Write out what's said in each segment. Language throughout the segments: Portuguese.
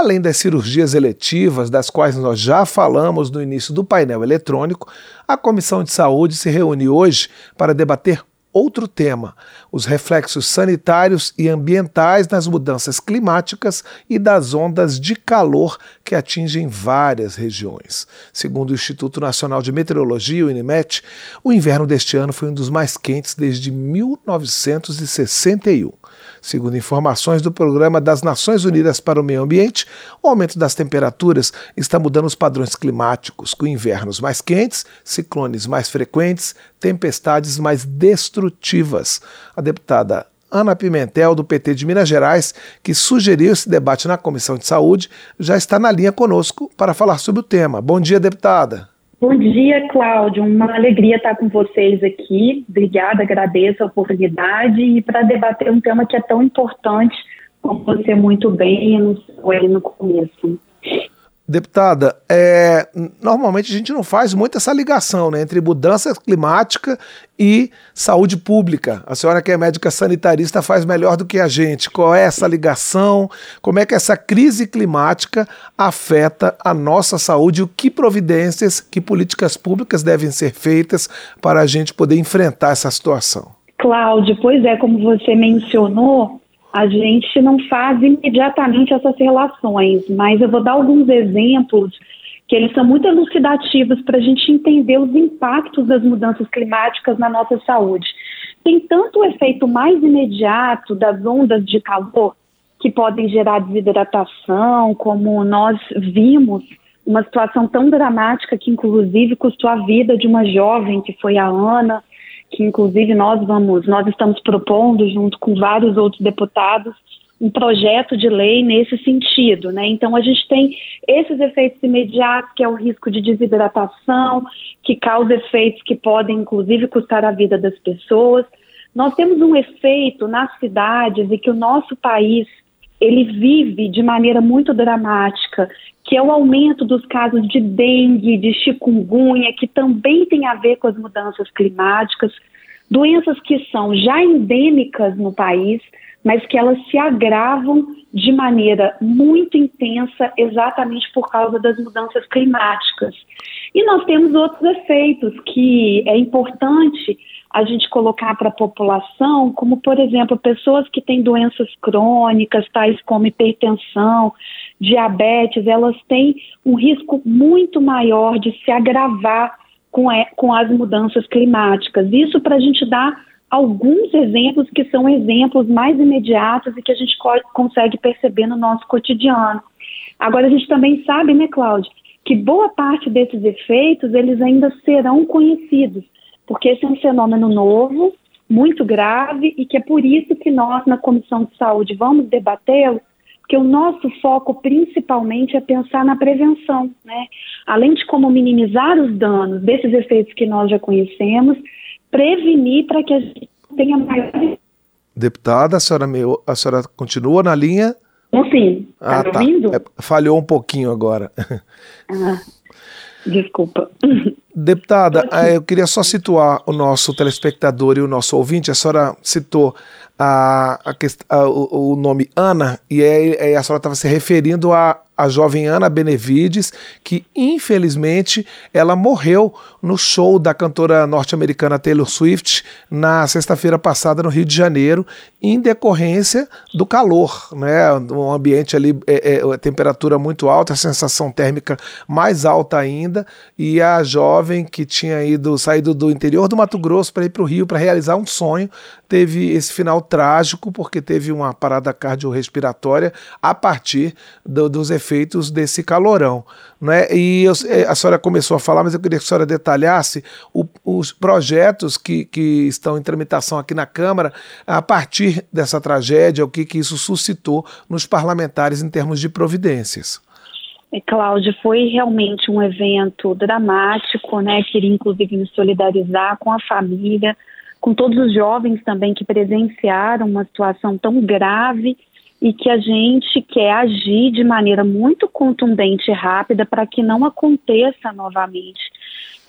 Além das cirurgias eletivas, das quais nós já falamos no início do painel eletrônico, a Comissão de Saúde se reúne hoje para debater outro tema: os reflexos sanitários e ambientais nas mudanças climáticas e das ondas de calor que atingem várias regiões. Segundo o Instituto Nacional de Meteorologia, o INMET, o inverno deste ano foi um dos mais quentes desde 1961. Segundo informações do Programa das Nações Unidas para o Meio Ambiente, o aumento das temperaturas está mudando os padrões climáticos, com invernos mais quentes, ciclones mais frequentes, tempestades mais destrutivas. A deputada Ana Pimentel, do PT de Minas Gerais, que sugeriu esse debate na Comissão de Saúde, já está na linha conosco para falar sobre o tema. Bom dia, deputada. Bom dia, Cláudio. Uma alegria estar com vocês aqui. Obrigada, agradeço a oportunidade e para debater um tema que é tão importante, como você muito bem anunciou aí no começo. Deputada, é, normalmente a gente não faz muito essa ligação né, entre mudança climática e saúde pública. A senhora que é médica sanitarista faz melhor do que a gente. Qual é essa ligação? Como é que essa crise climática afeta a nossa saúde? O que providências, que políticas públicas devem ser feitas para a gente poder enfrentar essa situação? Cláudio, pois é, como você mencionou, a gente não faz imediatamente essas relações, mas eu vou dar alguns exemplos que eles são muito elucidativos para a gente entender os impactos das mudanças climáticas na nossa saúde. Tem tanto o efeito mais imediato das ondas de calor, que podem gerar desidratação, como nós vimos uma situação tão dramática que inclusive custou a vida de uma jovem que foi a Ana, que inclusive nós vamos, nós estamos propondo junto com vários outros deputados um projeto de lei nesse sentido, né? Então a gente tem esses efeitos imediatos, que é o risco de desidratação, que causa efeitos que podem inclusive custar a vida das pessoas. Nós temos um efeito nas cidades e que o nosso país ele vive de maneira muito dramática, que é o aumento dos casos de dengue, de chikungunya, que também tem a ver com as mudanças climáticas, doenças que são já endêmicas no país, mas que elas se agravam de maneira muito intensa exatamente por causa das mudanças climáticas. E nós temos outros efeitos que é importante a gente colocar para a população, como, por exemplo, pessoas que têm doenças crônicas, tais como hipertensão, diabetes, elas têm um risco muito maior de se agravar com, com as mudanças climáticas. Isso para a gente dar alguns exemplos que são exemplos mais imediatos e que a gente consegue perceber no nosso cotidiano. Agora, a gente também sabe, né, Cláudia, que boa parte desses efeitos eles ainda serão conhecidos porque esse é um fenômeno novo, muito grave, e que é por isso que nós, na Comissão de Saúde, vamos debatê-lo, porque o nosso foco principalmente é pensar na prevenção, né? Além de como minimizar os danos desses efeitos que nós já conhecemos, prevenir para que a gente tenha maior. Deputada, a senhora, a senhora continua na linha? sim. Está ah, tá. ouvindo? É, falhou um pouquinho agora. Ah, desculpa. Deputada, eh, eu queria só situar o nosso telespectador e o nosso ouvinte. A senhora citou a, a, a o, o, nome Ana e é, é a senhora estava se referindo a a jovem Ana Benevides, que infelizmente ela morreu no show da cantora norte-americana Taylor Swift na sexta-feira passada no Rio de Janeiro, em decorrência do calor, né? Um ambiente ali, é, é, temperatura muito alta, a sensação térmica mais alta ainda, e a jovem que tinha ido saído do interior do Mato Grosso para ir para o Rio para realizar um sonho, teve esse final trágico porque teve uma parada cardiorrespiratória a partir do, dos efeitos efeitos desse calorão. Né? E eu, é, a senhora começou a falar, mas eu queria que a senhora detalhasse o, os projetos que, que estão em tramitação aqui na Câmara a partir dessa tragédia, o que, que isso suscitou nos parlamentares em termos de providências. Cláudia, foi realmente um evento dramático, né? Queria inclusive me solidarizar com a família, com todos os jovens também que presenciaram uma situação tão grave e que a gente quer agir de maneira muito contundente e rápida para que não aconteça novamente.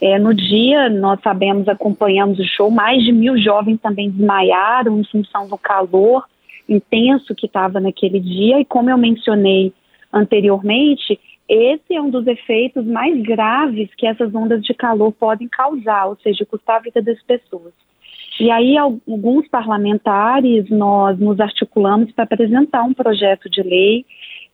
É, no dia, nós sabemos, acompanhamos o show, mais de mil jovens também desmaiaram em função do calor intenso que estava naquele dia, e como eu mencionei anteriormente, esse é um dos efeitos mais graves que essas ondas de calor podem causar, ou seja, custar a vida das pessoas. E aí, alguns parlamentares, nós nos articulamos para apresentar um projeto de lei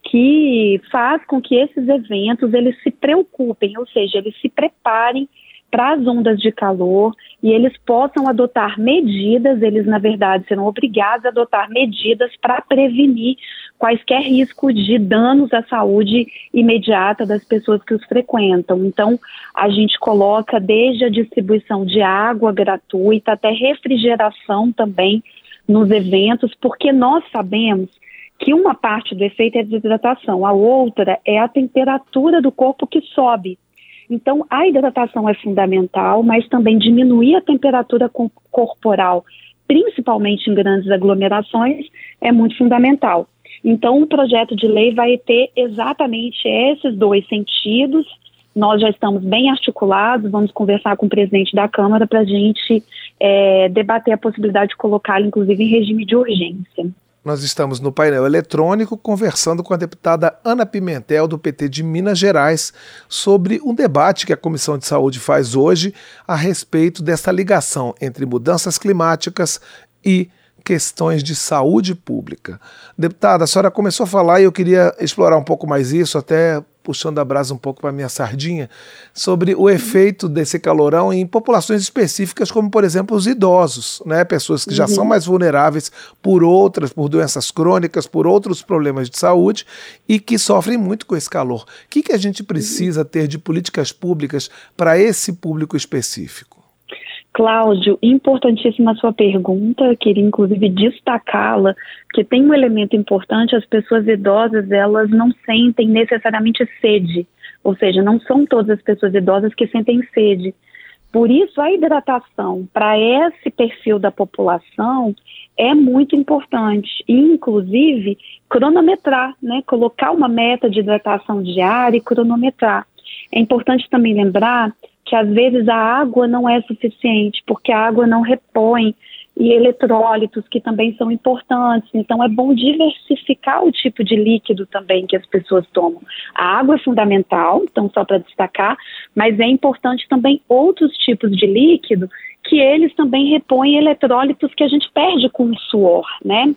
que faz com que esses eventos eles se preocupem, ou seja, eles se preparem para as ondas de calor e eles possam adotar medidas, eles na verdade serão obrigados a adotar medidas para prevenir quaisquer riscos de danos à saúde imediata das pessoas que os frequentam. Então, a gente coloca desde a distribuição de água gratuita até refrigeração também nos eventos, porque nós sabemos que uma parte do efeito é a desidratação, a outra é a temperatura do corpo que sobe. Então, a hidratação é fundamental, mas também diminuir a temperatura corporal, principalmente em grandes aglomerações, é muito fundamental. Então, o projeto de lei vai ter exatamente esses dois sentidos. Nós já estamos bem articulados, vamos conversar com o presidente da Câmara para a gente é, debater a possibilidade de colocá-lo, inclusive, em regime de urgência. Nós estamos no painel eletrônico conversando com a deputada Ana Pimentel, do PT de Minas Gerais, sobre um debate que a Comissão de Saúde faz hoje a respeito dessa ligação entre mudanças climáticas e questões de saúde pública. Deputada, a senhora começou a falar e eu queria explorar um pouco mais isso, até puxando a brasa um pouco para minha sardinha, sobre o efeito desse calorão em populações específicas, como por exemplo os idosos, né? Pessoas que já uhum. são mais vulneráveis por outras, por doenças crônicas, por outros problemas de saúde e que sofrem muito com esse calor. O que, que a gente precisa ter de políticas públicas para esse público específico? Cláudio, importantíssima sua pergunta, queria inclusive destacá-la, que tem um elemento importante, as pessoas idosas, elas não sentem necessariamente sede, ou seja, não são todas as pessoas idosas que sentem sede. Por isso, a hidratação para esse perfil da população é muito importante, inclusive cronometrar, né, colocar uma meta de hidratação diária e cronometrar. É importante também lembrar que às vezes a água não é suficiente, porque a água não repõe e eletrólitos que também são importantes. Então é bom diversificar o tipo de líquido também que as pessoas tomam. A água é fundamental, então só para destacar, mas é importante também outros tipos de líquido que eles também repõem eletrólitos que a gente perde com o suor, né?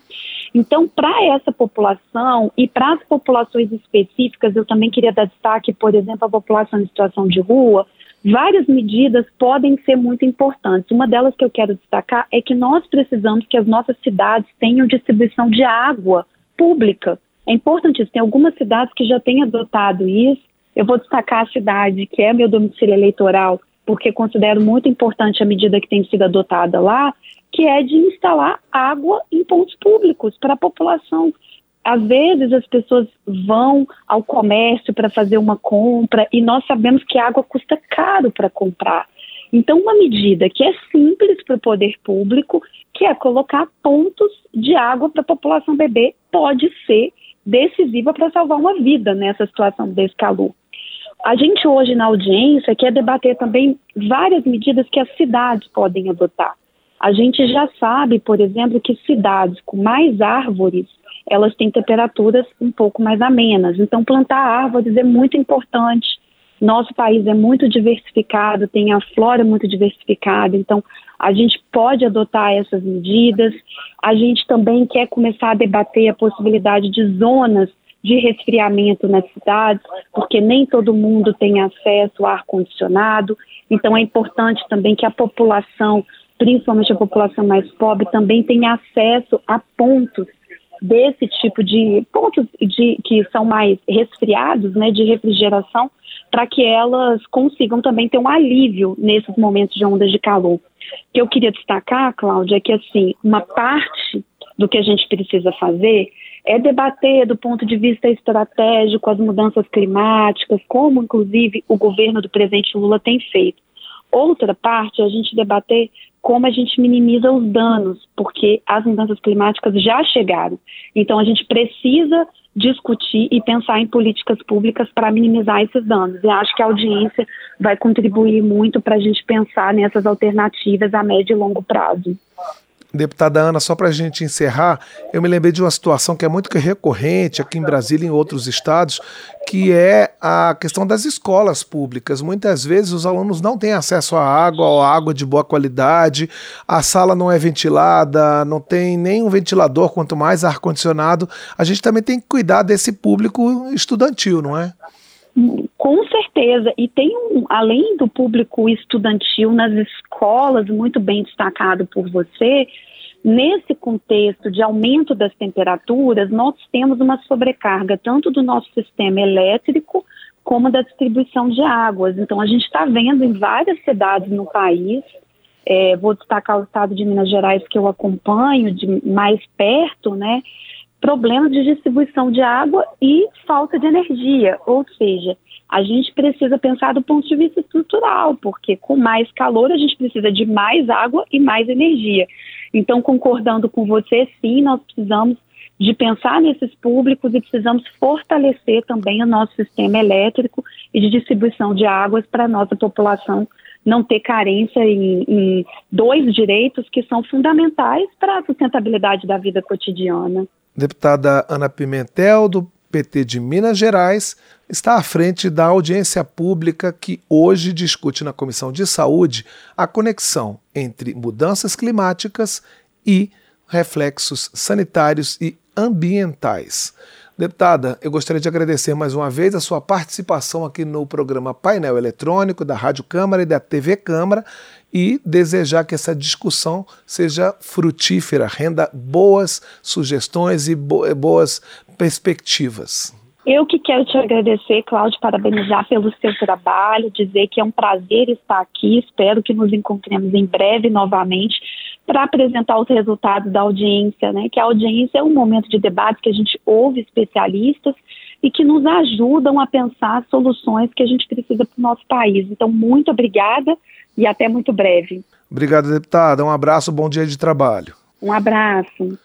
Então, para essa população e para as populações específicas, eu também queria dar destaque, por exemplo, a população em situação de rua, Várias medidas podem ser muito importantes. Uma delas que eu quero destacar é que nós precisamos que as nossas cidades tenham distribuição de água pública. É importante isso. Tem algumas cidades que já têm adotado isso. Eu vou destacar a cidade que é meu domicílio eleitoral, porque considero muito importante a medida que tem sido adotada lá, que é de instalar água em pontos públicos para a população às vezes as pessoas vão ao comércio para fazer uma compra e nós sabemos que água custa caro para comprar. Então, uma medida que é simples para o poder público, que é colocar pontos de água para a população beber, pode ser decisiva para salvar uma vida nessa situação desse calor. A gente hoje na audiência quer debater também várias medidas que as cidades podem adotar. A gente já sabe, por exemplo, que cidades com mais árvores elas têm temperaturas um pouco mais amenas. Então, plantar árvores é muito importante. Nosso país é muito diversificado, tem a flora muito diversificada, então a gente pode adotar essas medidas. A gente também quer começar a debater a possibilidade de zonas de resfriamento nas cidades, porque nem todo mundo tem acesso a ar-condicionado. Então, é importante também que a população, principalmente a população mais pobre, também tenha acesso a pontos desse tipo de pontos de, que são mais resfriados, né, de refrigeração, para que elas consigam também ter um alívio nesses momentos de ondas de calor. O que eu queria destacar, Cláudia, é que assim, uma parte do que a gente precisa fazer é debater do ponto de vista estratégico as mudanças climáticas, como inclusive o governo do presidente Lula tem feito. Outra parte é a gente debater como a gente minimiza os danos, porque as mudanças climáticas já chegaram. Então a gente precisa discutir e pensar em políticas públicas para minimizar esses danos. E acho que a audiência vai contribuir muito para a gente pensar nessas alternativas a médio e longo prazo. Deputada Ana, só para a gente encerrar, eu me lembrei de uma situação que é muito recorrente aqui em Brasília e em outros estados, que é a questão das escolas públicas. Muitas vezes os alunos não têm acesso à água, ou água de boa qualidade, a sala não é ventilada, não tem nenhum ventilador, quanto mais ar-condicionado. A gente também tem que cuidar desse público estudantil, não é? Certeza, e tem um, além do público estudantil nas escolas, muito bem destacado por você, nesse contexto de aumento das temperaturas, nós temos uma sobrecarga tanto do nosso sistema elétrico como da distribuição de águas. Então, a gente está vendo em várias cidades no país, é, vou destacar o estado de Minas Gerais que eu acompanho de mais perto, né? problemas de distribuição de água e falta de energia. Ou seja, a gente precisa pensar do ponto de vista estrutural, porque com mais calor a gente precisa de mais água e mais energia. Então, concordando com você, sim, nós precisamos de pensar nesses públicos e precisamos fortalecer também o nosso sistema elétrico e de distribuição de águas para a nossa população não ter carência em, em dois direitos que são fundamentais para a sustentabilidade da vida cotidiana. Deputada Ana Pimentel, do PT de Minas Gerais, está à frente da audiência pública que hoje discute na Comissão de Saúde a conexão entre mudanças climáticas e reflexos sanitários e ambientais. Deputada, eu gostaria de agradecer mais uma vez a sua participação aqui no programa Painel Eletrônico da Rádio Câmara e da TV Câmara e desejar que essa discussão seja frutífera, renda boas sugestões e boas perspectivas. Eu que quero te agradecer, Cláudio, parabenizar pelo seu trabalho, dizer que é um prazer estar aqui. Espero que nos encontremos em breve novamente para apresentar os resultados da audiência, né? Que a audiência é um momento de debate que a gente ouve especialistas e que nos ajudam a pensar soluções que a gente precisa para o nosso país. Então, muito obrigada e até muito breve. Obrigado, deputada. Um abraço, bom dia de trabalho. Um abraço.